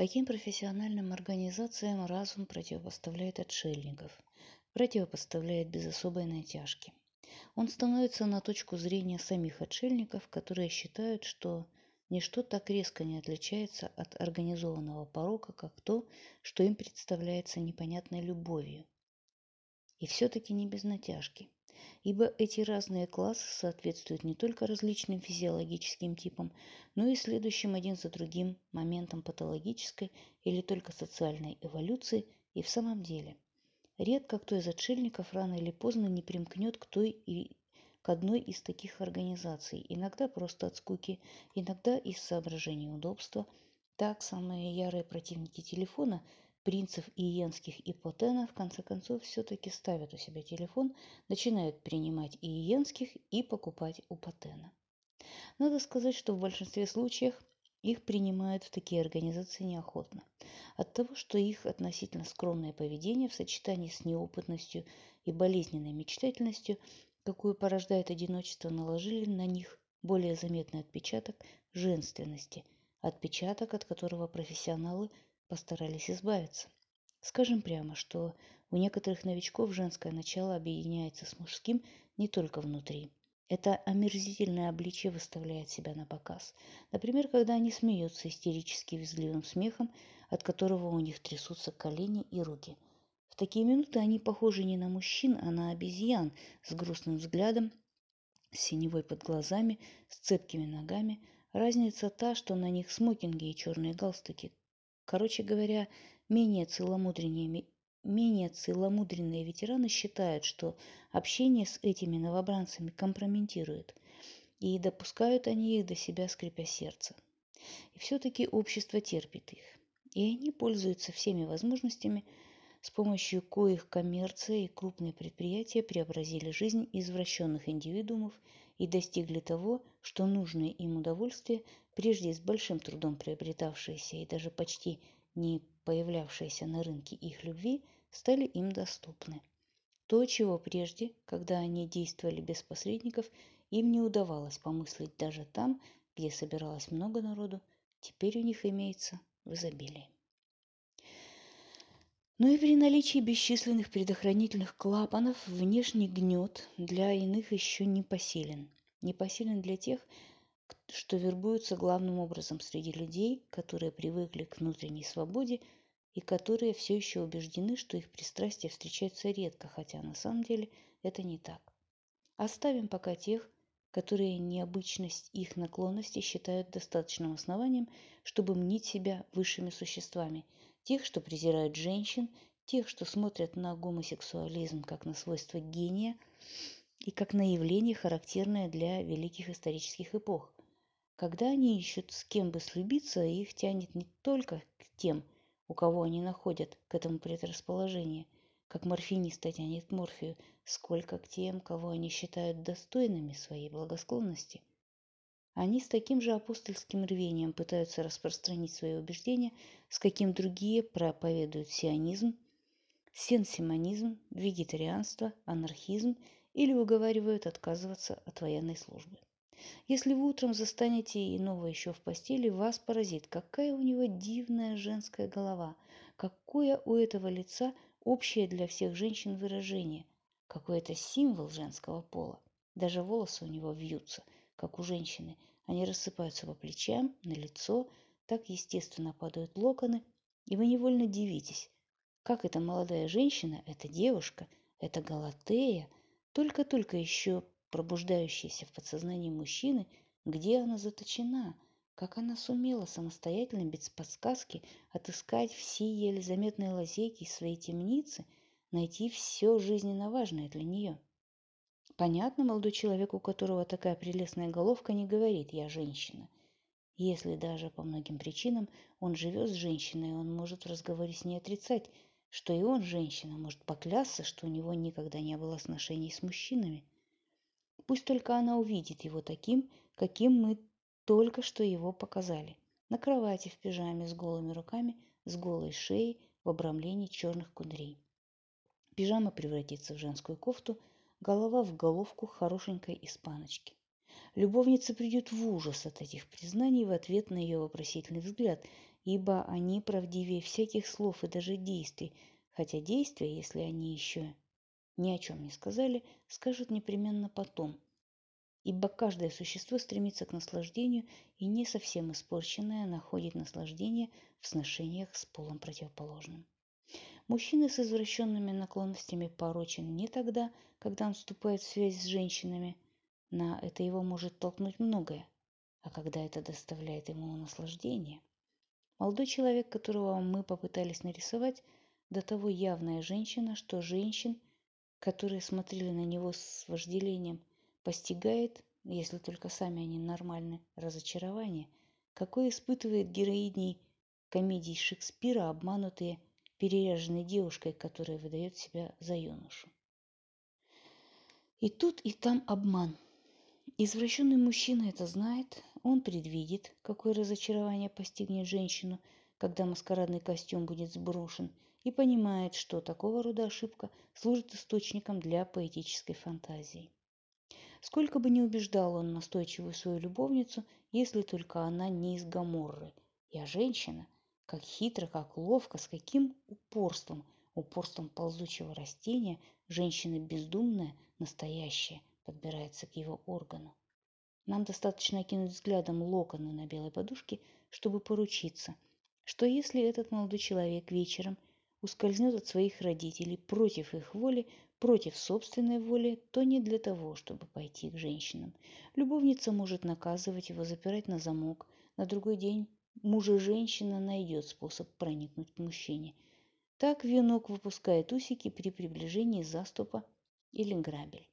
Таким профессиональным организациям разум противопоставляет отшельников, противопоставляет без особой натяжки. Он становится на точку зрения самих отшельников, которые считают, что ничто так резко не отличается от организованного порока, как то, что им представляется непонятной любовью. И все-таки не без натяжки ибо эти разные классы соответствуют не только различным физиологическим типам, но и следующим один за другим моментам патологической или только социальной эволюции и в самом деле. Редко кто из отшельников рано или поздно не примкнет к той и к одной из таких организаций, иногда просто от скуки, иногда из соображений удобства. Так, самые ярые противники телефона – принцев иенских и Потена в конце концов все-таки ставят у себя телефон, начинают принимать иенских и покупать у Потена. Надо сказать, что в большинстве случаев их принимают в такие организации неохотно. От того, что их относительно скромное поведение в сочетании с неопытностью и болезненной мечтательностью, какую порождает одиночество, наложили на них более заметный отпечаток женственности, отпечаток, от которого профессионалы – постарались избавиться. Скажем прямо, что у некоторых новичков женское начало объединяется с мужским не только внутри. Это омерзительное обличие выставляет себя на показ. Например, когда они смеются истерически визгливым смехом, от которого у них трясутся колени и руки. В такие минуты они похожи не на мужчин, а на обезьян с грустным взглядом, с синевой под глазами, с цепкими ногами. Разница та, что на них смокинги и черные галстуки, Короче говоря, менее целомудренные, менее целомудренные ветераны считают, что общение с этими новобранцами компрометирует, и допускают они их до себя, скрипя сердце. И все-таки общество терпит их, и они пользуются всеми возможностями, с помощью коих коммерция и крупные предприятия преобразили жизнь извращенных индивидуумов и достигли того, что нужное им удовольствие, прежде с большим трудом приобретавшиеся и даже почти не появлявшиеся на рынке их любви, стали им доступны. То, чего прежде, когда они действовали без посредников, им не удавалось помыслить даже там, где собиралось много народу, теперь у них имеется в изобилии. Но и при наличии бесчисленных предохранительных клапанов внешний гнет для иных еще не посилен. Не посилен для тех, что вербуются главным образом среди людей, которые привыкли к внутренней свободе и которые все еще убеждены, что их пристрастия встречаются редко, хотя на самом деле это не так. Оставим пока тех, которые необычность их наклонности считают достаточным основанием, чтобы мнить себя высшими существами – тех, что презирают женщин, тех, что смотрят на гомосексуализм как на свойство гения и как на явление, характерное для великих исторических эпох. Когда они ищут с кем бы слюбиться, их тянет не только к тем, у кого они находят к этому предрасположение, как морфиниста тянет морфию, сколько к тем, кого они считают достойными своей благосклонности. Они с таким же апостольским рвением пытаются распространить свои убеждения, с каким другие проповедуют сионизм, сенсимонизм, вегетарианство, анархизм или уговаривают отказываться от военной службы. Если вы утром застанете иного еще в постели, вас поразит, какая у него дивная женская голова, какое у этого лица общее для всех женщин выражение, какой это символ женского пола. Даже волосы у него вьются – как у женщины. Они рассыпаются по плечам, на лицо, так естественно падают локоны, и вы невольно дивитесь, как эта молодая женщина, эта девушка, эта Галатея, только-только еще пробуждающаяся в подсознании мужчины, где она заточена, как она сумела самостоятельно, без подсказки, отыскать все еле заметные лазейки своей темницы, найти все жизненно важное для нее. Понятно, молодой человек, у которого такая прелестная головка, не говорит «я женщина». Если даже по многим причинам он живет с женщиной, он может в разговоре с ней отрицать, что и он женщина, может поклясться, что у него никогда не было сношений с мужчинами. Пусть только она увидит его таким, каким мы только что его показали. На кровати в пижаме с голыми руками, с голой шеей, в обрамлении черных кудрей. Пижама превратится в женскую кофту – голова в головку хорошенькой испаночки. Любовница придет в ужас от этих признаний в ответ на ее вопросительный взгляд, ибо они правдивее всяких слов и даже действий, хотя действия, если они еще ни о чем не сказали, скажут непременно потом. Ибо каждое существо стремится к наслаждению, и не совсем испорченное находит наслаждение в сношениях с полом противоположным. Мужчина с извращенными наклонностями порочен не тогда, когда он вступает в связь с женщинами. На это его может толкнуть многое, а когда это доставляет ему наслаждение. Молодой человек, которого мы попытались нарисовать, до того явная женщина, что женщин – которые смотрели на него с вожделением, постигает, если только сами они нормальны, разочарование, какое испытывает героиней комедий Шекспира, обманутые переряженной девушкой, которая выдает себя за юношу. И тут, и там обман. Извращенный мужчина это знает, он предвидит, какое разочарование постигнет женщину, когда маскарадный костюм будет сброшен – и понимает, что такого рода ошибка служит источником для поэтической фантазии. Сколько бы ни убеждал он настойчивую свою любовницу, если только она не из Гаморры. Я женщина, как хитро, как ловко, с каким упорством, упорством ползучего растения, женщина бездумная, настоящая, подбирается к его органу. Нам достаточно окинуть взглядом локоны на белой подушке, чтобы поручиться, что если этот молодой человек вечером – ускользнет от своих родителей против их воли, против собственной воли, то не для того, чтобы пойти к женщинам. Любовница может наказывать его, запирать на замок. На другой день мужа женщина найдет способ проникнуть к мужчине. Так венок выпускает усики при приближении заступа или грабель.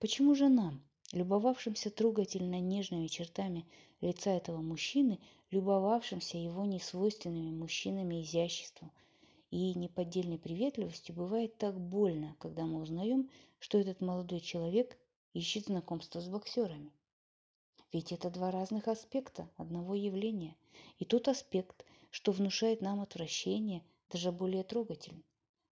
Почему же нам, любовавшимся трогательно нежными чертами лица этого мужчины, любовавшимся его несвойственными мужчинами изяществом, и неподдельной приветливостью бывает так больно, когда мы узнаем, что этот молодой человек ищет знакомства с боксерами. Ведь это два разных аспекта одного явления. И тот аспект, что внушает нам отвращение, даже более трогательный.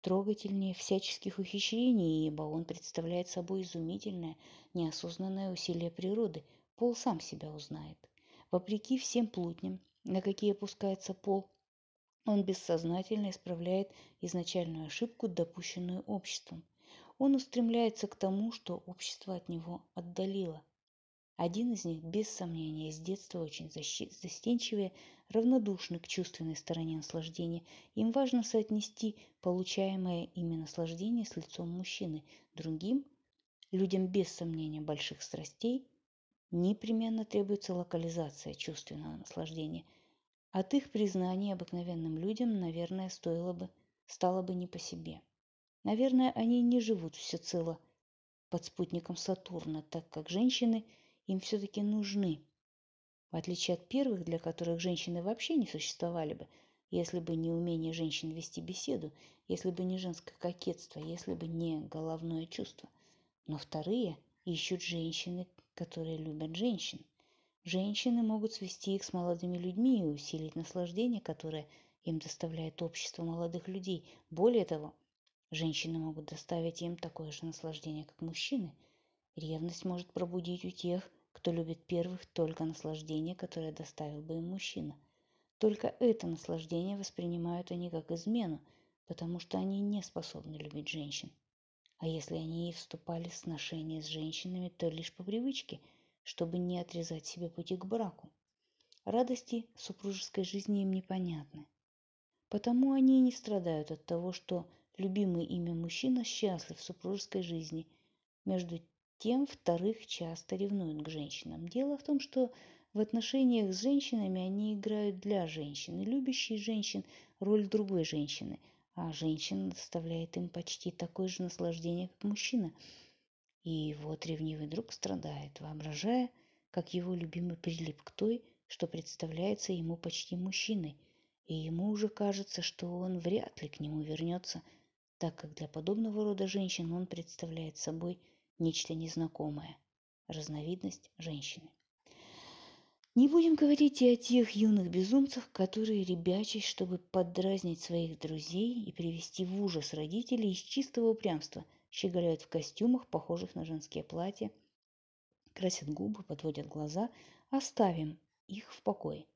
Трогательнее всяческих ухищрений, ибо он представляет собой изумительное, неосознанное усилие природы. Пол сам себя узнает. Вопреки всем плутням, на какие опускается пол, он бессознательно исправляет изначальную ошибку, допущенную обществом. Он устремляется к тому, что общество от него отдалило. Один из них, без сомнения, с детства очень застенчивее, равнодушный к чувственной стороне наслаждения. Им важно соотнести получаемое ими наслаждение с лицом мужчины. Другим, людям без сомнения больших страстей, непременно требуется локализация чувственного наслаждения – от их признания обыкновенным людям, наверное, стоило бы, стало бы не по себе. Наверное, они не живут всецело под спутником Сатурна, так как женщины им все-таки нужны. В отличие от первых, для которых женщины вообще не существовали бы, если бы не умение женщин вести беседу, если бы не женское кокетство, если бы не головное чувство. Но вторые ищут женщины, которые любят женщин. Женщины могут свести их с молодыми людьми и усилить наслаждение, которое им доставляет общество молодых людей. Более того, женщины могут доставить им такое же наслаждение, как мужчины. Ревность может пробудить у тех, кто любит первых, только наслаждение, которое доставил бы им мужчина. Только это наслаждение воспринимают они как измену, потому что они не способны любить женщин. А если они и вступали в сношения с женщинами, то лишь по привычке – чтобы не отрезать себе пути к браку. Радости супружеской жизни им непонятны. Потому они и не страдают от того, что любимый ими мужчина счастлив в супружеской жизни. Между тем, вторых часто ревнуют к женщинам. Дело в том, что в отношениях с женщинами они играют для женщины, любящей женщин роль другой женщины, а женщина доставляет им почти такое же наслаждение, как мужчина – и вот ревнивый друг страдает, воображая, как его любимый прилип к той, что представляется ему почти мужчиной, и ему уже кажется, что он вряд ли к нему вернется, так как для подобного рода женщин он представляет собой нечто незнакомое, разновидность женщины. Не будем говорить и о тех юных безумцах, которые ребячись, чтобы поддразнить своих друзей и привести в ужас родителей из чистого упрямства – щеголяют в костюмах, похожих на женские платья, красят губы, подводят глаза, оставим их в покое.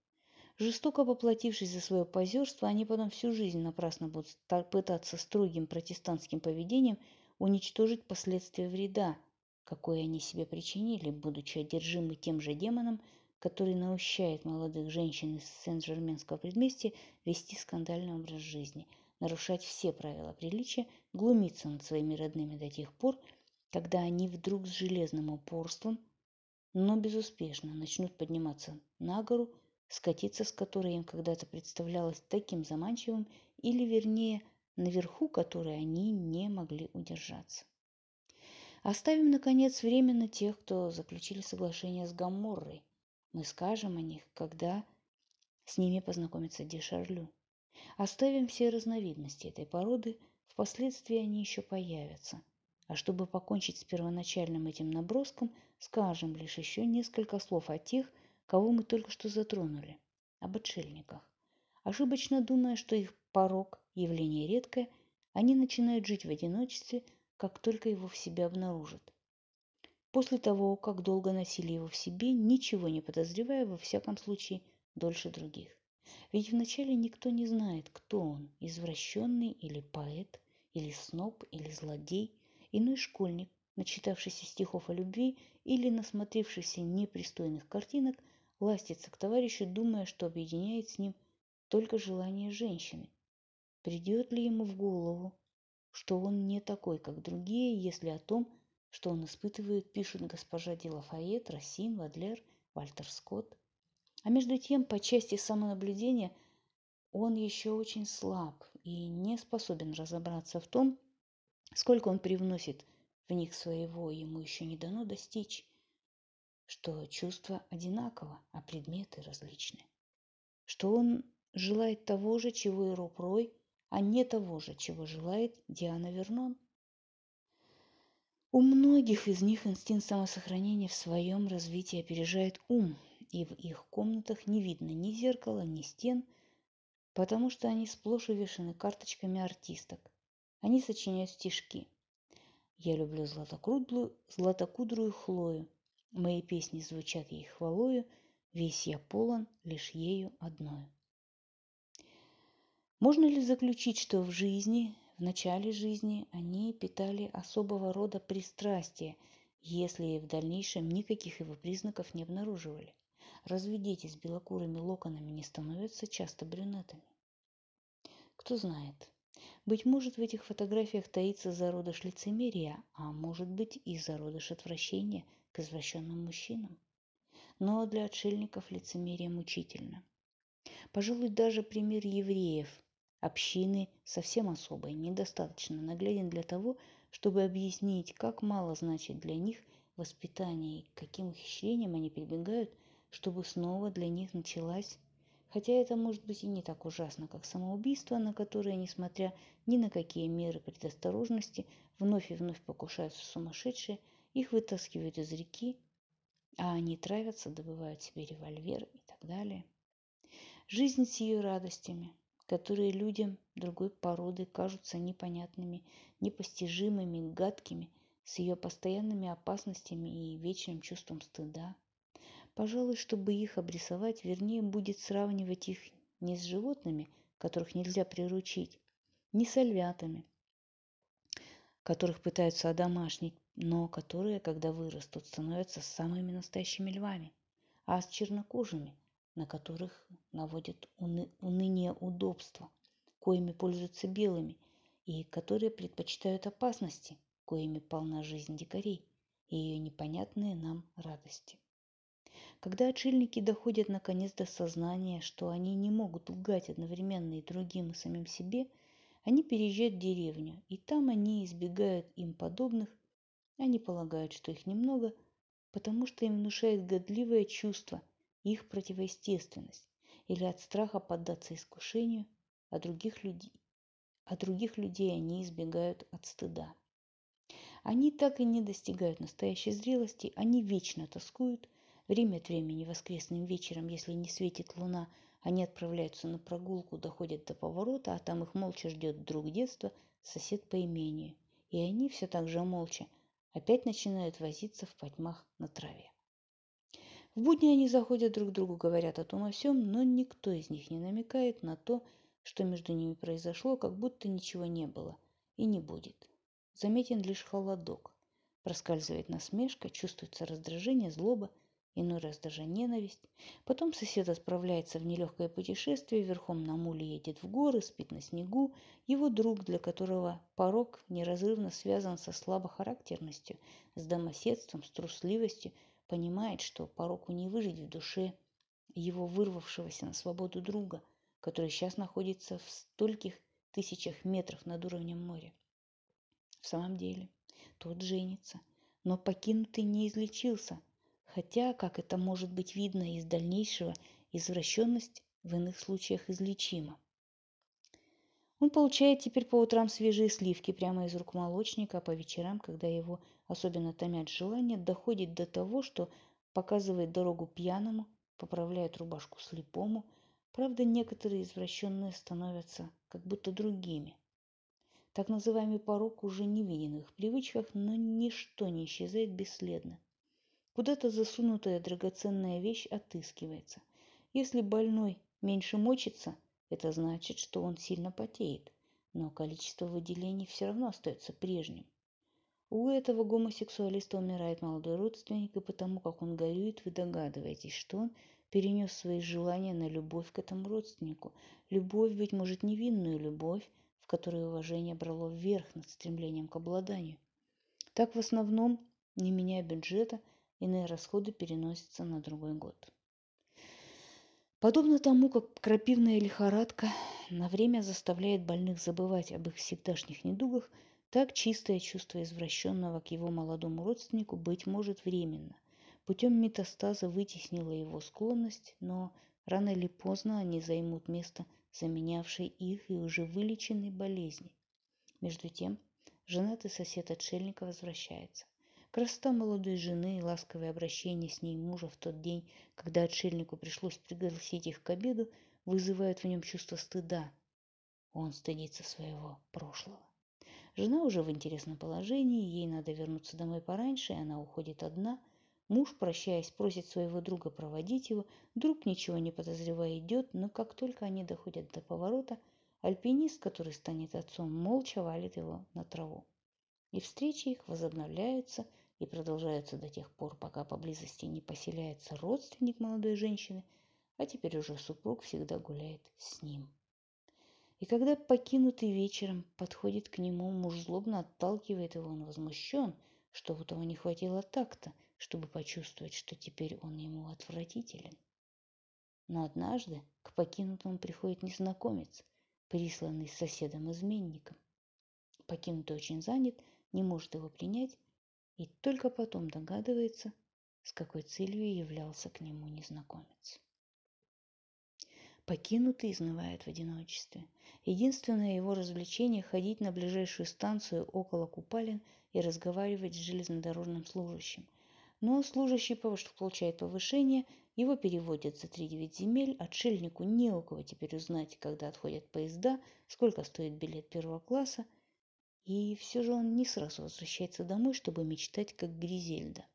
Жестоко поплатившись за свое позерство, они потом всю жизнь напрасно будут пытаться строгим протестантским поведением уничтожить последствия вреда, какой они себе причинили, будучи одержимы тем же демоном, который наущает молодых женщин из Сен-Жерменского предместья вести скандальный образ жизни, нарушать все правила приличия, глумиться над своими родными до тех пор, когда они вдруг с железным упорством, но безуспешно начнут подниматься на гору, скатиться с которой им когда-то представлялось таким заманчивым, или, вернее, наверху которой они не могли удержаться. Оставим, наконец, временно тех, кто заключили соглашение с Гаморрой. Мы скажем о них, когда с ними познакомится Дешарлю. Оставим все разновидности этой породы, впоследствии они еще появятся – а чтобы покончить с первоначальным этим наброском, скажем лишь еще несколько слов о тех, кого мы только что затронули, об отшельниках. Ошибочно думая, что их порог – явление редкое, они начинают жить в одиночестве, как только его в себе обнаружат. После того, как долго носили его в себе, ничего не подозревая, во всяком случае, дольше других. Ведь вначале никто не знает, кто он – извращенный или поэт, или сноб, или злодей – Иной школьник, начитавшийся стихов о любви или насмотревшийся непристойных картинок, ластится к товарищу, думая, что объединяет с ним только желание женщины. Придет ли ему в голову, что он не такой, как другие, если о том, что он испытывает, пишут госпожа Де Лафайет, Рассин, Вадлер, Вальтер Скотт. А между тем, по части самонаблюдения, он еще очень слаб и не способен разобраться в том, Сколько он привносит в них своего, ему еще не дано достичь, что чувства одинаково, а предметы различны. Что он желает того же, чего и Роб Рой, а не того же, чего желает Диана Вернон. У многих из них инстинкт самосохранения в своем развитии опережает ум, и в их комнатах не видно ни зеркала, ни стен, потому что они сплошь увешаны карточками артисток – они сочиняют стишки. Я люблю златокудрую, златокудрую Хлою. Мои песни звучат ей хвалою, Весь я полон лишь ею одною. Можно ли заключить, что в жизни, в начале жизни они питали особого рода пристрастие, если в дальнейшем никаких его признаков не обнаруживали? Разве дети с белокурыми локонами не становятся часто брюнетами? Кто знает, быть может, в этих фотографиях таится зародыш лицемерия, а может быть и зародыш отвращения к извращенным мужчинам. Но для отшельников лицемерие мучительно. Пожалуй, даже пример евреев, общины совсем особой, недостаточно нагляден для того, чтобы объяснить, как мало значит для них воспитание и каким ухищрением они прибегают, чтобы снова для них началась Хотя это может быть и не так ужасно, как самоубийство, на которое, несмотря ни на какие меры предосторожности, вновь и вновь покушаются сумасшедшие, их вытаскивают из реки, а они травятся, добывают себе револьвер и так далее. Жизнь с ее радостями, которые людям другой породы кажутся непонятными, непостижимыми, гадкими, с ее постоянными опасностями и вечным чувством стыда – Пожалуй, чтобы их обрисовать, вернее будет сравнивать их не с животными, которых нельзя приручить, не с львятами, которых пытаются одомашнить, но которые, когда вырастут, становятся самыми настоящими львами, а с чернокожими, на которых наводят уны- уныние удобства, коими пользуются белыми, и которые предпочитают опасности, коими полна жизнь дикарей и ее непонятные нам радости. Когда отшельники доходят наконец до сознания, что они не могут лгать одновременно и другим, и самим себе, они переезжают в деревню, и там они избегают им подобных, они полагают, что их немного, потому что им внушает годливое чувство, их противоестественность, или от страха поддаться искушению, а других людей, а других людей они избегают от стыда. Они так и не достигают настоящей зрелости, они вечно тоскуют – Время от времени воскресным вечером, если не светит луна, они отправляются на прогулку, доходят до поворота, а там их молча ждет друг детства, сосед по имению. И они все так же молча, опять начинают возиться в потьмах на траве. В будни они заходят друг к другу, говорят о том о всем, но никто из них не намекает на то, что между ними произошло, как будто ничего не было и не будет. Заметен лишь холодок. Проскальзывает насмешка, чувствуется раздражение, злоба, иной раз даже ненависть. Потом сосед отправляется в нелегкое путешествие, верхом на муле едет в горы, спит на снегу. Его друг, для которого порог неразрывно связан со слабохарактерностью, с домоседством, с трусливостью – понимает, что пороку не выжить в душе его вырвавшегося на свободу друга, который сейчас находится в стольких тысячах метров над уровнем моря. В самом деле, тот женится, но покинутый не излечился, хотя, как это может быть видно из дальнейшего, извращенность в иных случаях излечима. Он получает теперь по утрам свежие сливки прямо из рук молочника, а по вечерам, когда его особенно томят желание, доходит до того, что показывает дорогу пьяному, поправляет рубашку слепому. Правда, некоторые извращенные становятся как будто другими. Так называемый порог уже не виден в их привычках, но ничто не исчезает бесследно. Куда-то засунутая драгоценная вещь отыскивается. Если больной меньше мочится – это значит, что он сильно потеет, но количество выделений все равно остается прежним. У этого гомосексуалиста умирает молодой родственник, и потому как он горюет, вы догадываетесь, что он перенес свои желания на любовь к этому родственнику. Любовь, быть может, невинную любовь, в которой уважение брало вверх над стремлением к обладанию. Так в основном, не меняя бюджета, иные расходы переносятся на другой год. Подобно тому, как крапивная лихорадка на время заставляет больных забывать об их всегдашних недугах, так чистое чувство извращенного к его молодому родственнику, быть может, временно. Путем метастаза вытеснила его склонность, но рано или поздно они займут место заменявшей их и уже вылеченной болезни. Между тем, женатый сосед отшельника возвращается. Красота молодой жены и ласковое обращение с ней мужа в тот день, когда отшельнику пришлось пригласить их к обеду, вызывают в нем чувство стыда. Он стыдится своего прошлого. Жена уже в интересном положении, ей надо вернуться домой пораньше, и она уходит одна. Муж, прощаясь, просит своего друга проводить его. Друг, ничего не подозревая, идет, но как только они доходят до поворота, альпинист, который станет отцом, молча валит его на траву. И встречи их возобновляются – и продолжаются до тех пор, пока поблизости не поселяется родственник молодой женщины, а теперь уже супруг всегда гуляет с ним. И когда покинутый вечером подходит к нему, муж злобно отталкивает его, он возмущен, что у того не хватило такта, чтобы почувствовать, что теперь он ему отвратителен. Но однажды к покинутому приходит незнакомец, присланный соседом-изменником. Покинутый очень занят, не может его принять и только потом догадывается, с какой целью являлся к нему незнакомец. Покинутый изнывает в одиночестве. Единственное его развлечение – ходить на ближайшую станцию около купалин и разговаривать с железнодорожным служащим. Но служащий получает повышение, его переводят за 3-9 земель, отшельнику не у кого теперь узнать, когда отходят поезда, сколько стоит билет первого класса – и все же он не сразу возвращается домой, чтобы мечтать, как Гризельда.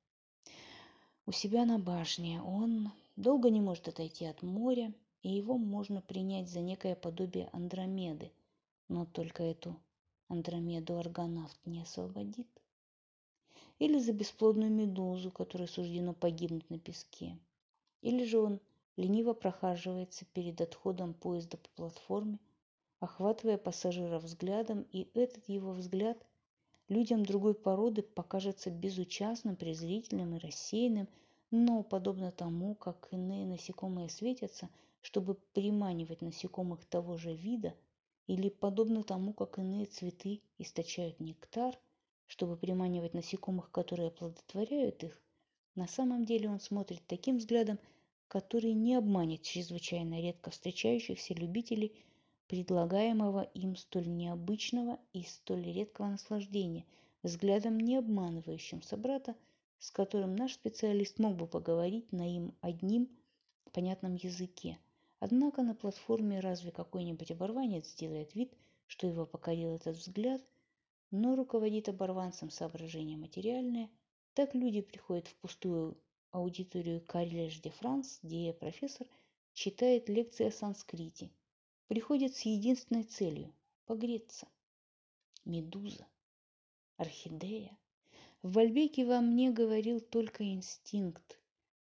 У себя на башне он долго не может отойти от моря, и его можно принять за некое подобие Андромеды, но только эту Андромеду аргонавт не освободит. Или за бесплодную медузу, которой суждено погибнуть на песке. Или же он лениво прохаживается перед отходом поезда по платформе – охватывая пассажира взглядом, и этот его взгляд людям другой породы покажется безучастным, презрительным и рассеянным, но подобно тому, как иные насекомые светятся, чтобы приманивать насекомых того же вида, или подобно тому, как иные цветы источают нектар, чтобы приманивать насекомых, которые оплодотворяют их, на самом деле он смотрит таким взглядом, который не обманет чрезвычайно редко встречающихся любителей – предлагаемого им столь необычного и столь редкого наслаждения, взглядом не обманывающим собрата, с которым наш специалист мог бы поговорить на им одним понятном языке. Однако на платформе разве какой-нибудь оборванец сделает вид, что его покорил этот взгляд, но руководит оборванцем соображения материальное, так люди приходят в пустую аудиторию Карлеж де Франс, где профессор читает лекции о санскрите, приходят с единственной целью – погреться. Медуза, орхидея. В Вальбеке во мне говорил только инстинкт,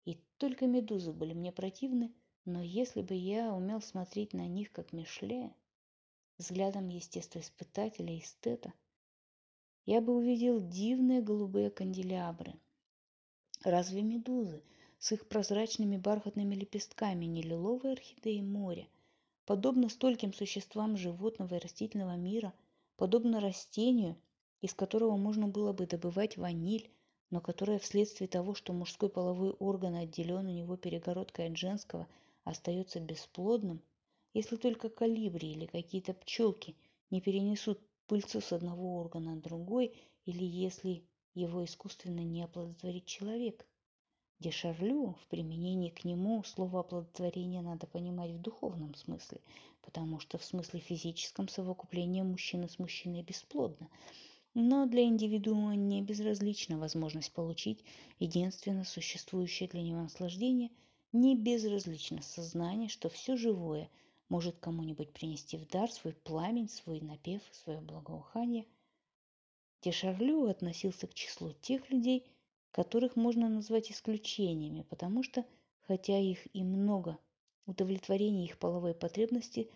и только медузы были мне противны, но если бы я умел смотреть на них как Мишле, взглядом естествоиспытателя, эстета, я бы увидел дивные голубые канделябры. Разве медузы с их прозрачными бархатными лепестками не лиловые орхидеи моря, подобно стольким существам животного и растительного мира, подобно растению, из которого можно было бы добывать ваниль, но которое вследствие того, что мужской половой орган отделен у него перегородкой от женского, остается бесплодным, если только калибри или какие-то пчелки не перенесут пыльцу с одного органа на другой, или если его искусственно не оплодотворит человек. Дешарлю в применении к нему слово оплодотворение надо понимать в духовном смысле, потому что в смысле физическом совокупление мужчины с мужчиной бесплодно. Но для индивидуума не безразлична возможность получить единственно существующее для него наслаждение, не безразлично сознание, что все живое – может кому-нибудь принести в дар свой пламень, свой напев, свое благоухание. Дешарлю относился к числу тех людей, которых можно назвать исключениями, потому что, хотя их и много, удовлетворение их половой потребности,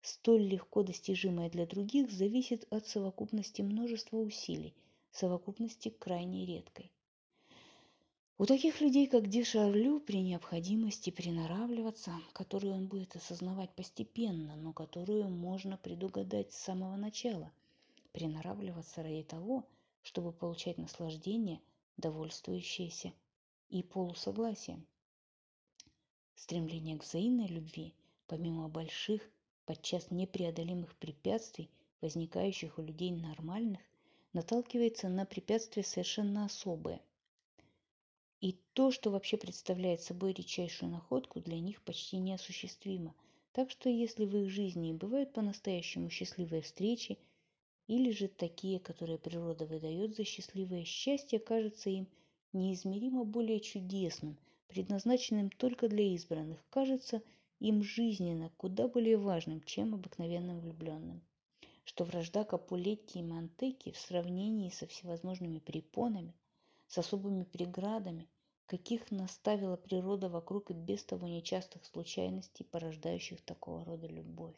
столь легко достижимое для других, зависит от совокупности множества усилий, совокупности крайне редкой. У таких людей, как Ди Шарлю, при необходимости приноравливаться, которую он будет осознавать постепенно, но которую можно предугадать с самого начала, приноравливаться ради того, чтобы получать наслаждение, довольствующееся и полусогласием. Стремление к взаимной любви, помимо больших, подчас непреодолимых препятствий, возникающих у людей нормальных, наталкивается на препятствия совершенно особые, и то, что вообще представляет собой редчайшую находку, для них почти неосуществимо. Так что если в их жизни бывают по-настоящему счастливые встречи, или же такие, которые природа выдает за счастливое счастье, кажется им неизмеримо более чудесным, предназначенным только для избранных, кажется им жизненно куда более важным, чем обыкновенным влюбленным. Что вражда Капулетти и Монтеки в сравнении со всевозможными препонами – с особыми преградами, каких наставила природа вокруг и без того нечастых случайностей, порождающих такого рода любовь.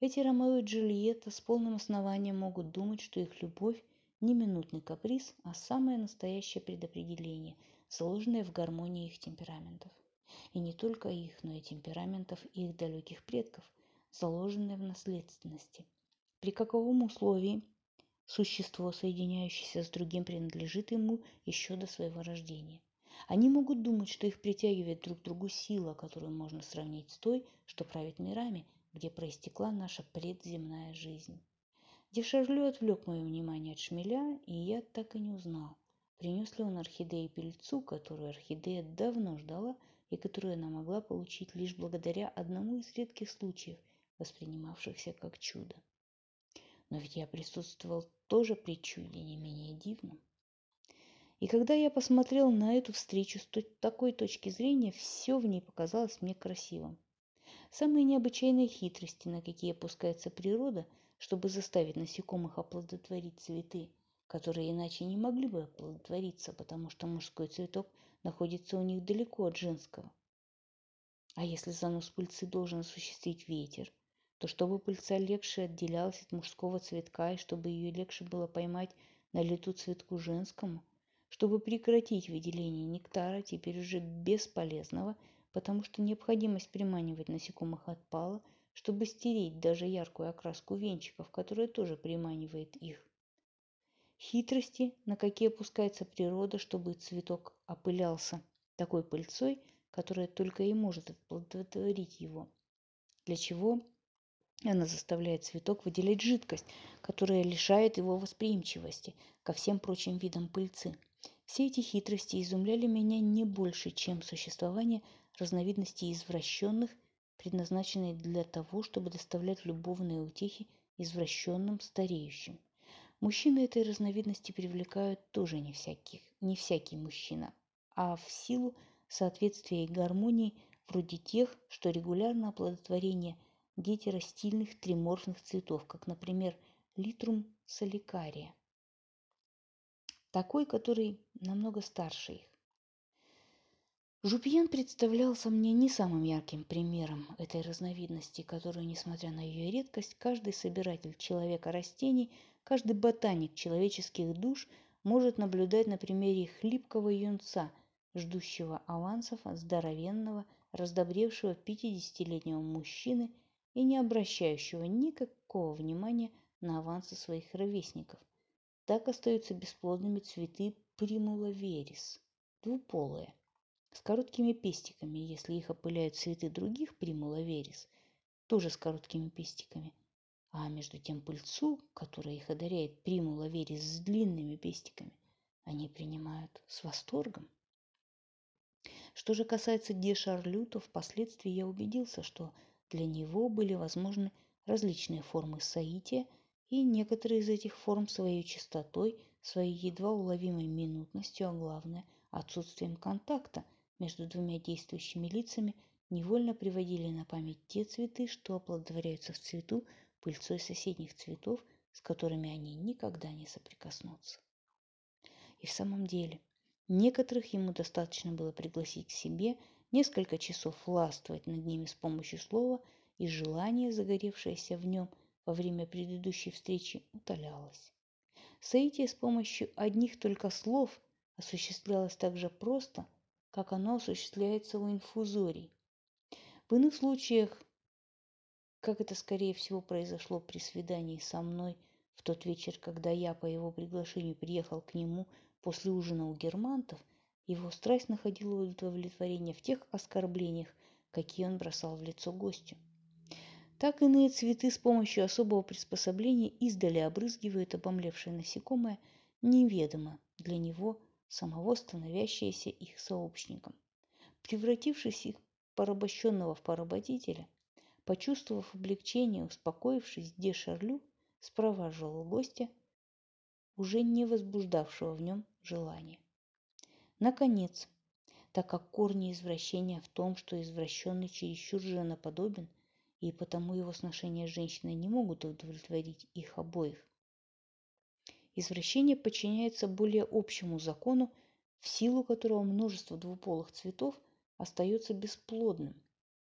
Эти Ромео и Джульетта с полным основанием могут думать, что их любовь не минутный каприз, а самое настоящее предопределение, заложенное в гармонии их темпераментов. И не только их, но и темпераментов их далеких предков, заложенное в наследственности. При каковом условии Существо, соединяющееся с другим, принадлежит ему еще до своего рождения. Они могут думать, что их притягивает друг к другу сила, которую можно сравнить с той, что правит мирами, где проистекла наша предземная жизнь. Дешарлю отвлек мое внимание от шмеля, и я так и не узнал, принес ли он орхидеи пельцу, которую орхидея давно ждала и которую она могла получить лишь благодаря одному из редких случаев, воспринимавшихся как чудо. Но ведь я присутствовал тоже при чуде не менее дивном. И когда я посмотрел на эту встречу с такой точки зрения, все в ней показалось мне красивым. Самые необычайные хитрости, на какие опускается природа, чтобы заставить насекомых оплодотворить цветы, которые иначе не могли бы оплодотвориться, потому что мужской цветок находится у них далеко от женского. А если занос пыльцы должен осуществить ветер, то чтобы пыльца легче отделялась от мужского цветка и чтобы ее легче было поймать на лету цветку женскому, чтобы прекратить выделение нектара, теперь уже бесполезного, потому что необходимость приманивать насекомых отпала, чтобы стереть даже яркую окраску венчиков, которая тоже приманивает их. Хитрости, на какие опускается природа, чтобы цветок опылялся такой пыльцой, которая только и может оплодотворить его. Для чего она заставляет цветок выделять жидкость, которая лишает его восприимчивости ко всем прочим видам пыльцы. Все эти хитрости изумляли меня не больше, чем существование разновидностей извращенных, предназначенных для того, чтобы доставлять любовные утехи извращенным, стареющим. Мужчины этой разновидности привлекают тоже не, всяких, не всякий мужчина, а в силу соответствия и гармонии вроде тех, что регулярно оплодотворение гетеростильных триморфных цветов, как, например, литрум соликария, такой, который намного старше их. Жупьен представлялся мне не самым ярким примером этой разновидности, которую, несмотря на ее редкость, каждый собиратель человека-растений, каждый ботаник человеческих душ может наблюдать на примере хлипкого юнца, ждущего авансов от здоровенного, раздобревшего 50-летнего мужчины и не обращающего никакого внимания на авансы своих ровесников. Так остаются бесплодными цветы примула верис, двуполые, с короткими пестиками, если их опыляют цветы других примула верис, тоже с короткими пестиками. А между тем пыльцу, которая их одаряет примула верис с длинными пестиками, они принимают с восторгом. Что же касается Де Шарлю, то впоследствии я убедился, что для него были возможны различные формы соития, и некоторые из этих форм своей чистотой, своей едва уловимой минутностью, а главное – отсутствием контакта – между двумя действующими лицами невольно приводили на память те цветы, что оплодотворяются в цвету пыльцой соседних цветов, с которыми они никогда не соприкоснутся. И в самом деле, некоторых ему достаточно было пригласить к себе, несколько часов властвовать над ними с помощью слова, и желание, загоревшееся в нем во время предыдущей встречи, утолялось. Соитие с помощью одних только слов осуществлялось так же просто – как оно осуществляется у инфузорий. В иных случаях, как это скорее всего произошло при свидании со мной в тот вечер, когда я по его приглашению приехал к нему после ужина у германтов, его страсть находила удовлетворение в тех оскорблениях, какие он бросал в лицо гостю. Так иные цветы с помощью особого приспособления издали обрызгивают обомлевшее насекомое неведомо для него самого становящееся их сообщником. Превратившись их порабощенного в поработителя, почувствовав облегчение, успокоившись, де Шарлю спроваживал гостя, уже не возбуждавшего в нем желания. Наконец, так как корни извращения в том, что извращенный чересчур женоподобен, и потому его сношения с женщиной не могут удовлетворить их обоих, Извращение подчиняется более общему закону, в силу которого множество двуполых цветов остается бесплодным,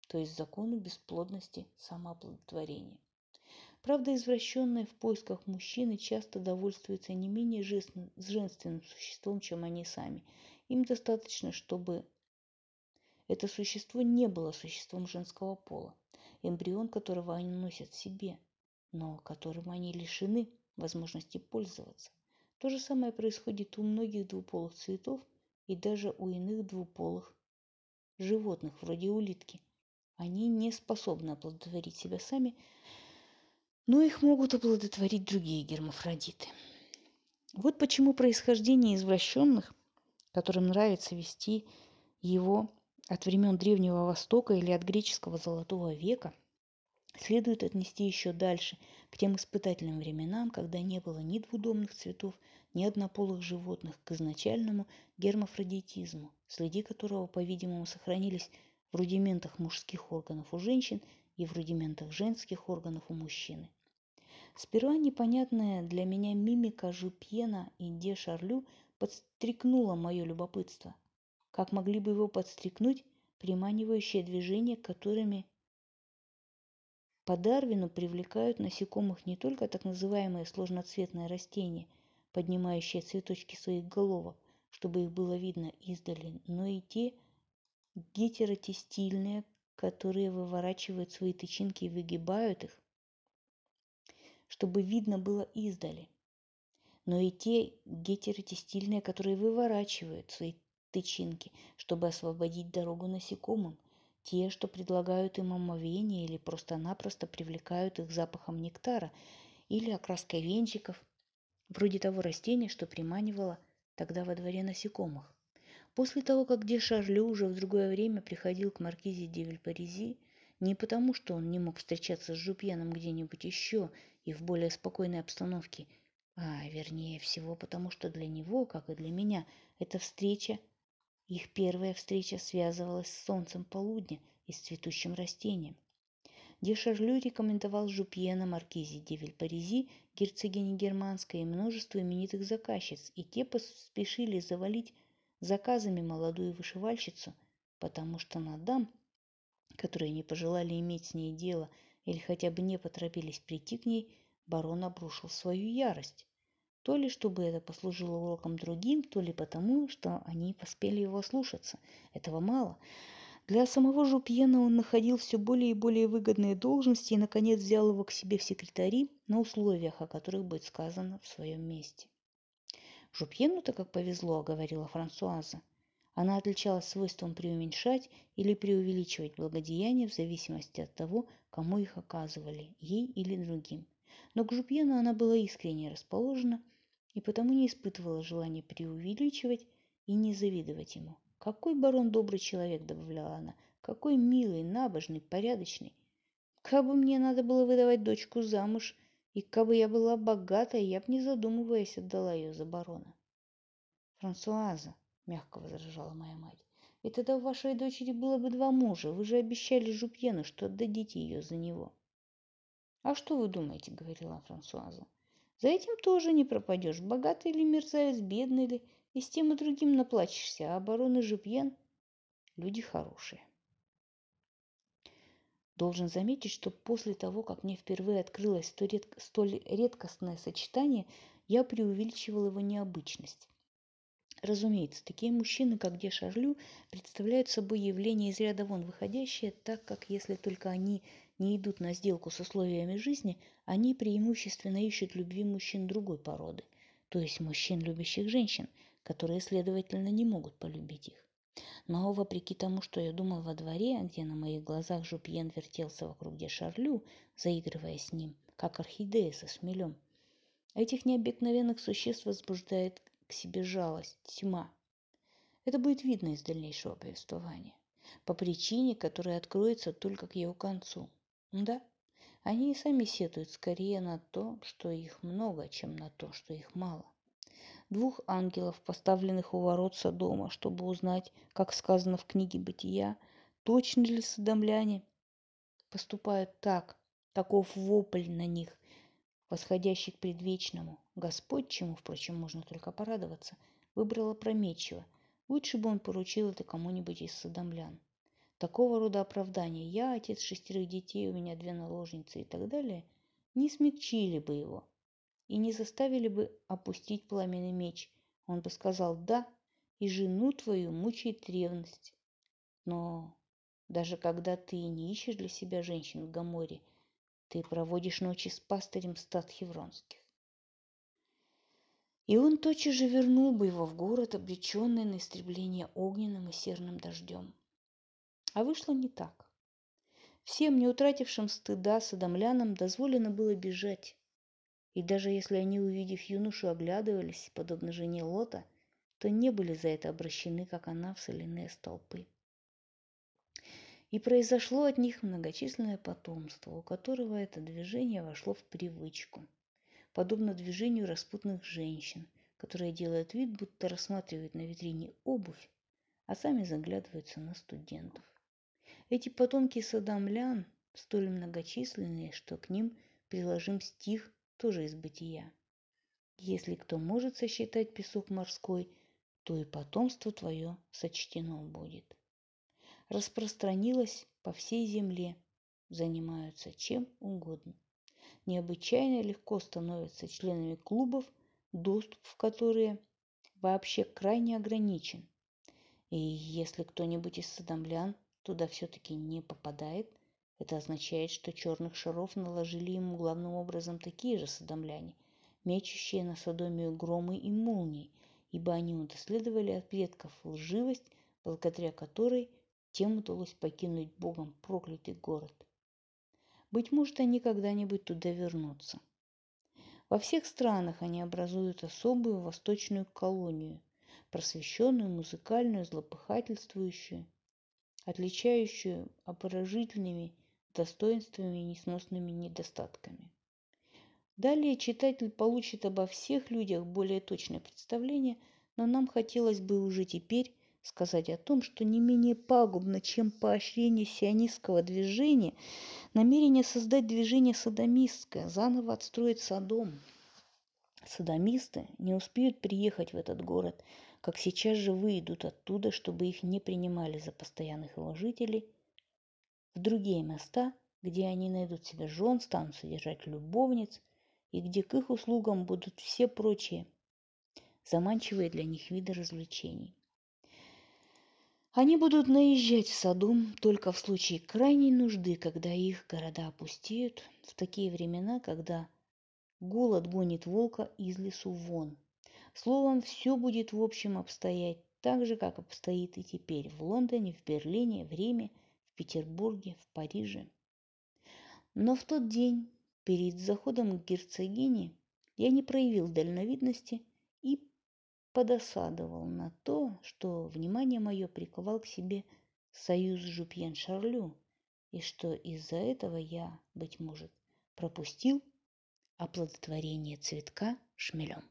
то есть закону бесплодности самооплодотворения. Правда, извращенные в поисках мужчины часто довольствуются не менее женственным существом, чем они сами. Им достаточно, чтобы это существо не было существом женского пола, эмбрион которого они носят в себе, но которым они лишены – возможности пользоваться. То же самое происходит у многих двуполых цветов и даже у иных двуполых животных, вроде улитки. Они не способны оплодотворить себя сами, но их могут оплодотворить другие гермафродиты. Вот почему происхождение извращенных, которым нравится вести его от времен Древнего Востока или от греческого Золотого века, следует отнести еще дальше – к тем испытательным временам, когда не было ни двудомных цветов, ни однополых животных, к изначальному гермафродитизму, следы которого, по-видимому, сохранились в рудиментах мужских органов у женщин и в рудиментах женских органов у мужчины. Сперва непонятная для меня мимика Жупьена и Де Шарлю подстрекнула мое любопытство. Как могли бы его подстрекнуть приманивающие движения, которыми по Дарвину привлекают насекомых не только так называемые сложноцветные растения, поднимающие цветочки своих головок, чтобы их было видно издали, но и те гетеротестильные, которые выворачивают свои тычинки и выгибают их, чтобы видно было издали. Но и те гетеротестильные, которые выворачивают свои тычинки, чтобы освободить дорогу насекомым, те, что предлагают им омовение или просто-напросто привлекают их запахом нектара или окраской венчиков, вроде того растения, что приманивало тогда во дворе насекомых. После того, как де Шарлю уже в другое время приходил к маркизе де Вильпаризи, Не потому, что он не мог встречаться с Жупьеном где-нибудь еще и в более спокойной обстановке, а вернее всего потому, что для него, как и для меня, эта встреча, их первая встреча связывалась с солнцем полудня и с цветущим растением. Де Шарлю рекомендовал Жупьена Маркизе де Вильпаризи, герцогине Германской, и множество именитых заказчиц, и те поспешили завалить заказами молодую вышивальщицу, потому что на дам, которые не пожелали иметь с ней дело или хотя бы не поторопились прийти к ней, барон обрушил свою ярость. То ли чтобы это послужило уроком другим, то ли потому, что они поспели его слушаться. Этого мало. Для самого Жупьена он находил все более и более выгодные должности и, наконец, взял его к себе в секретари на условиях, о которых будет сказано в своем месте. Жупьену-то как повезло, говорила Франсуаза. Она отличалась свойством преуменьшать или преувеличивать благодеяния в зависимости от того, кому их оказывали, ей или другим. Но к Жупьену она была искренне расположена и потому не испытывала желания преувеличивать и не завидовать ему. Какой барон добрый человек, добавляла она. Какой милый, набожный, порядочный. Кабы мне надо было выдавать дочку замуж, и кабы я была богатая, я б не задумываясь отдала ее за барона. Франсуаза, мягко возражала моя мать, и тогда у вашей дочери было бы два мужа. Вы же обещали Жупьену, что отдадите ее за него. А что вы думаете, говорила Франсуаза. За этим тоже не пропадешь. Богатый или мерзавец, бедный ли, и с тем и другим наплачешься, а обороны Жупьен – люди хорошие. Должен заметить, что после того, как мне впервые открылось столь редкостное сочетание, я преувеличивал его необычность. Разумеется, такие мужчины, как Де Шарлю, представляют собой явление из ряда вон выходящее, так как если только они не идут на сделку с условиями жизни, они преимущественно ищут любви мужчин другой породы, то есть мужчин, любящих женщин – которые, следовательно, не могут полюбить их. Но, вопреки тому, что я думал во дворе, где на моих глазах Жупьен вертелся вокруг де Шарлю, заигрывая с ним, как орхидея со шмелем, этих необыкновенных существ возбуждает к себе жалость, тьма. Это будет видно из дальнейшего повествования, по причине, которая откроется только к его концу. Да, они и сами сетуют скорее на то, что их много, чем на то, что их мало двух ангелов, поставленных у ворот Содома, чтобы узнать, как сказано в книге Бытия, точно ли содомляне поступают так, таков вопль на них, восходящий к предвечному. Господь, чему, впрочем, можно только порадоваться, выбрал опрометчиво. Лучше бы он поручил это кому-нибудь из содомлян. Такого рода оправдания «я отец шестерых детей, у меня две наложницы» и так далее не смягчили бы его – и не заставили бы опустить пламенный меч. Он бы сказал «да», и жену твою мучает ревность. Но даже когда ты не ищешь для себя женщин в Гаморе, ты проводишь ночи с пастырем стад хевронских. И он тотчас же вернул бы его в город, обреченный на истребление огненным и серным дождем. А вышло не так. Всем, не утратившим стыда садомлянам, дозволено было бежать, и даже если они, увидев юношу, оглядывались, подобно жене Лота, то не были за это обращены, как она, в соляные столпы. И произошло от них многочисленное потомство, у которого это движение вошло в привычку, подобно движению распутных женщин, которые делают вид, будто рассматривают на витрине обувь, а сами заглядываются на студентов. Эти потомки садомлян столь многочисленные, что к ним приложим стих тоже из бытия. Если кто может сосчитать песок морской, то и потомство твое сочтено будет. Распространилось по всей земле, занимаются чем угодно. Необычайно легко становятся членами клубов, доступ в которые вообще крайне ограничен. И если кто-нибудь из садомлян туда все-таки не попадает – это означает, что черных шаров наложили ему главным образом такие же садомляне, мечущие на Содомию громы и молнии, ибо они унаследовали от предков лживость, благодаря которой тем удалось покинуть Богом проклятый город. Быть может, они когда-нибудь туда вернутся. Во всех странах они образуют особую восточную колонию, просвещенную, музыкальную, злопыхательствующую, отличающую обворожительными достоинствами и несносными недостатками. Далее читатель получит обо всех людях более точное представление, но нам хотелось бы уже теперь сказать о том, что не менее пагубно, чем поощрение сионистского движения, намерение создать движение садомистское, заново отстроить Содом. Садомисты не успеют приехать в этот город, как сейчас же выйдут оттуда, чтобы их не принимали за постоянных его жителей, в другие места, где они найдут себе жен, станут содержать любовниц – и где к их услугам будут все прочие заманчивые для них виды развлечений. Они будут наезжать в саду только в случае крайней нужды, когда их города опустеют, в такие времена, когда голод гонит волка из лесу вон. Словом, все будет в общем обстоять так же, как обстоит и теперь в Лондоне, в Берлине, в Риме, в Петербурге, в Париже. Но в тот день Перед заходом к герцогине я не проявил дальновидности и подосадовал на то, что внимание мое приковал к себе союз Жупьен-Шарлю, и что из-за этого я, быть может, пропустил оплодотворение цветка шмелем.